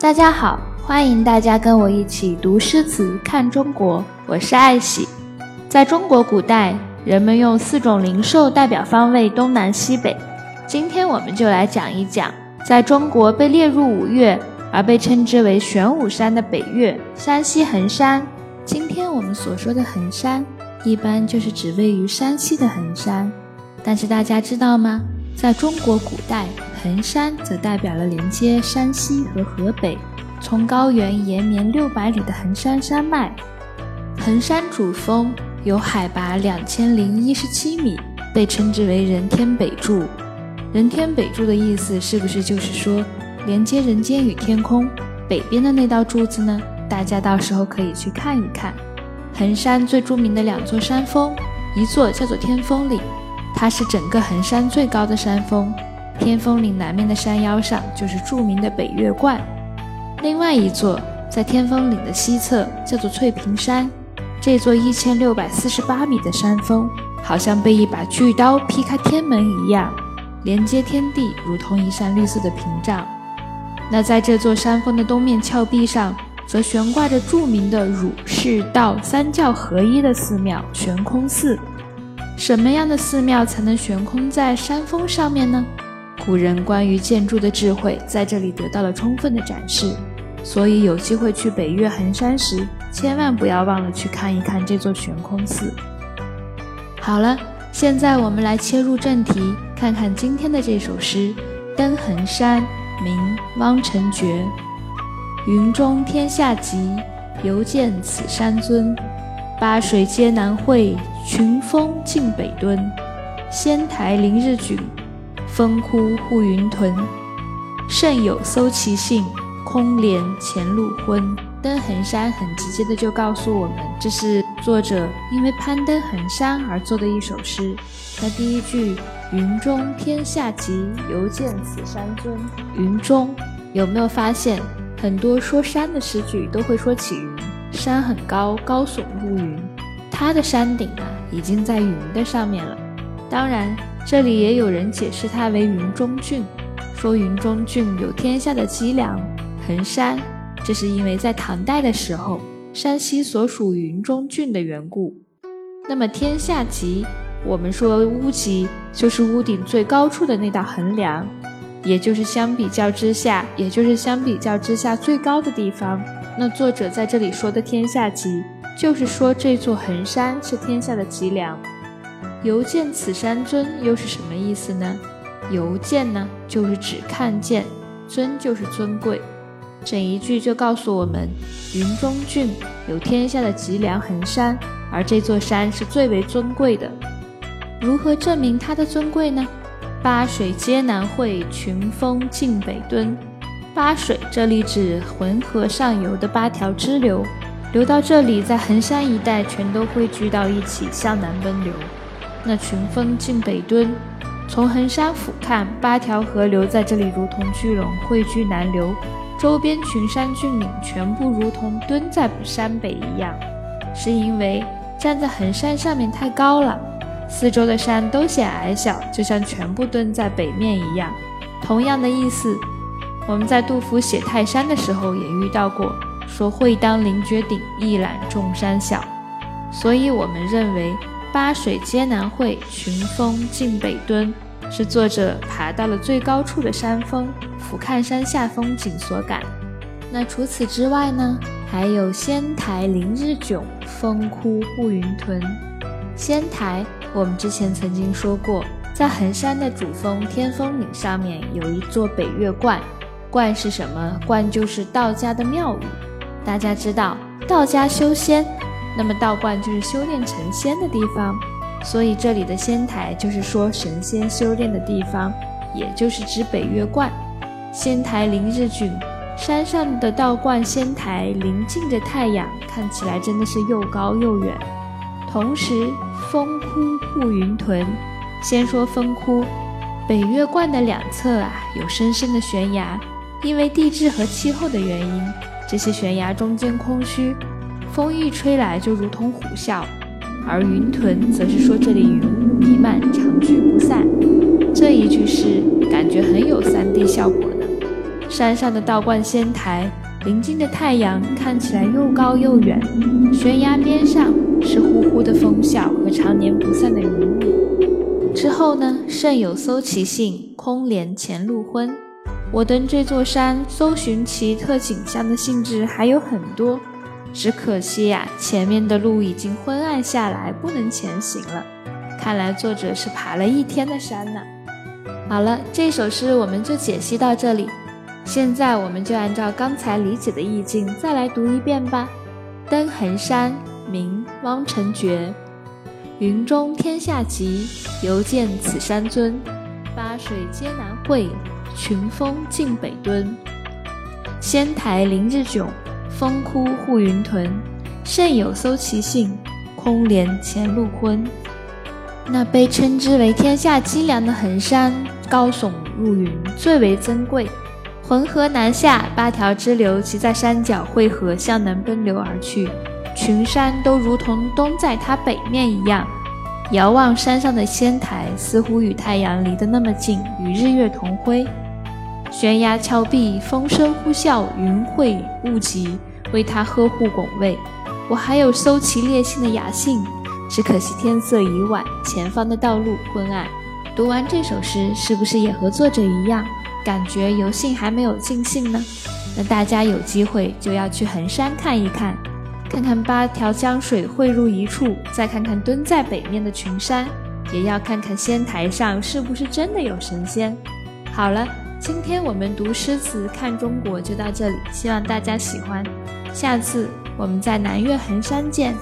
大家好，欢迎大家跟我一起读诗词看中国，我是爱喜。在中国古代，人们用四种灵兽代表方位东南西北。今天我们就来讲一讲，在中国被列入五岳而被称之为玄武山的北岳——山西衡山。今天我们所说的衡山，一般就是指位于山西的衡山。但是大家知道吗？在中国古代，衡山则代表了连接山西和河北，从高原延绵六百里的衡山山脉。衡山主峰有海拔两千零一十七米，被称之为人天北柱。人天北柱的意思是不是就是说连接人间与天空北边的那道柱子呢？大家到时候可以去看一看。衡山最著名的两座山峰，一座叫做天峰岭，它是整个衡山最高的山峰。天峰岭南面的山腰上就是著名的北岳观，另外一座在天峰岭的西侧叫做翠屏山。这座一千六百四十八米的山峰，好像被一把巨刀劈开天门一样，连接天地，如同一扇绿色的屏障。那在这座山峰的东面峭壁上，则悬挂着著名的儒释道三教合一的寺庙悬空寺。什么样的寺庙才能悬空在山峰上面呢？古人关于建筑的智慧在这里得到了充分的展示，所以有机会去北岳衡山时，千万不要忘了去看一看这座悬空寺。好了，现在我们来切入正题，看看今天的这首诗《登衡山》，名汪承觉。云中天下极，犹见此山尊。八水皆南汇，群峰尽北敦。仙台临日浚。峰窟护云屯，胜有搜其姓，空怜前路昏。登衡山很直接的就告诉我们，这是作者因为攀登衡山而作的一首诗。那第一句“云中天下极，犹见此山尊”，云中有没有发现很多说山的诗句都会说起云？山很高，高耸入云，它的山顶啊已经在云的上面了。当然。这里也有人解释它为云中郡，说云中郡有天下的脊梁衡山，这是因为在唐代的时候，山西所属云中郡的缘故。那么天下脊，我们说屋脊就是屋顶最高处的那道横梁，也就是相比较之下，也就是相比较之下最高的地方。那作者在这里说的天下脊，就是说这座衡山是天下的脊梁。犹见此山尊，又是什么意思呢？犹见呢，就是只看见；尊就是尊贵。整一句就告诉我们，云中郡有天下的脊梁衡山，而这座山是最为尊贵的。如何证明它的尊贵呢？八水皆南汇，群峰尽北敦。八水这里指浑河上游的八条支流，流到这里，在衡山一带全都汇聚到一起，向南奔流。那群峰尽北敦，从衡山俯瞰，八条河流在这里如同巨龙汇聚南流，周边群山峻岭全部如同蹲在山北一样，是因为站在衡山上面太高了，四周的山都显矮小，就像全部蹲在北面一样。同样的意思，我们在杜甫写泰山的时候也遇到过，说“会当凌绝顶，一览众山小”，所以我们认为。八水皆南汇，群峰尽北敦，是作者爬到了最高处的山峰，俯瞰山下风景所感。那除此之外呢？还有仙台临日迥，峰窟护云屯。仙台，我们之前曾经说过，在衡山的主峰天峰岭上面有一座北岳观，观是什么？观就是道家的庙宇。大家知道，道家修仙。那么道观就是修炼成仙的地方，所以这里的仙台就是说神仙修炼的地方，也就是指北岳观。仙台临日浚，山上的道观仙台临近着太阳，看起来真的是又高又远。同时，峰窟护云屯。先说峰窟，北岳观的两侧啊有深深的悬崖，因为地质和气候的原因，这些悬崖中间空虚。风一吹来，就如同虎啸；而云屯则是说这里云雾弥漫，长聚不散。这一句诗感觉很有三 D 效果呢。山上的道观仙台，临近的太阳看起来又高又远。悬崖边上是呼呼的风啸和常年不散的云雾。之后呢，甚有搜其兴，空怜前路昏。我登这座山，搜寻奇特景象的兴致还有很多，只可惜呀，前面的路已经昏暗下来，不能前行了。看来作者是爬了一天的山呢。好了，这首诗我们就解析到这里。现在我们就按照刚才理解的意境再来读一遍吧。登衡山，名汪承觉。云中天下极，犹见此山尊。八水皆南汇，群峰尽北敦。仙台林日迥，风枯护云屯。甚有搜其兴，空怜前路昏。那被称之为天下脊梁的衡山，高耸入云，最为珍贵。浑河南下，八条支流齐在山脚汇合，向南奔流而去，群山都如同东在它北面一样。遥望山上的仙台，似乎与太阳离得那么近，与日月同辉。悬崖峭壁，风声呼啸，云汇雾集，为它呵护拱卫。我还有搜其烈性的雅兴，只可惜天色已晚，前方的道路昏暗。读完这首诗，是不是也和作者一样？感觉游兴还没有尽兴呢，那大家有机会就要去衡山看一看，看看八条江水汇入一处，再看看蹲在北面的群山，也要看看仙台上是不是真的有神仙。好了，今天我们读诗词看中国就到这里，希望大家喜欢，下次我们在南岳衡山见。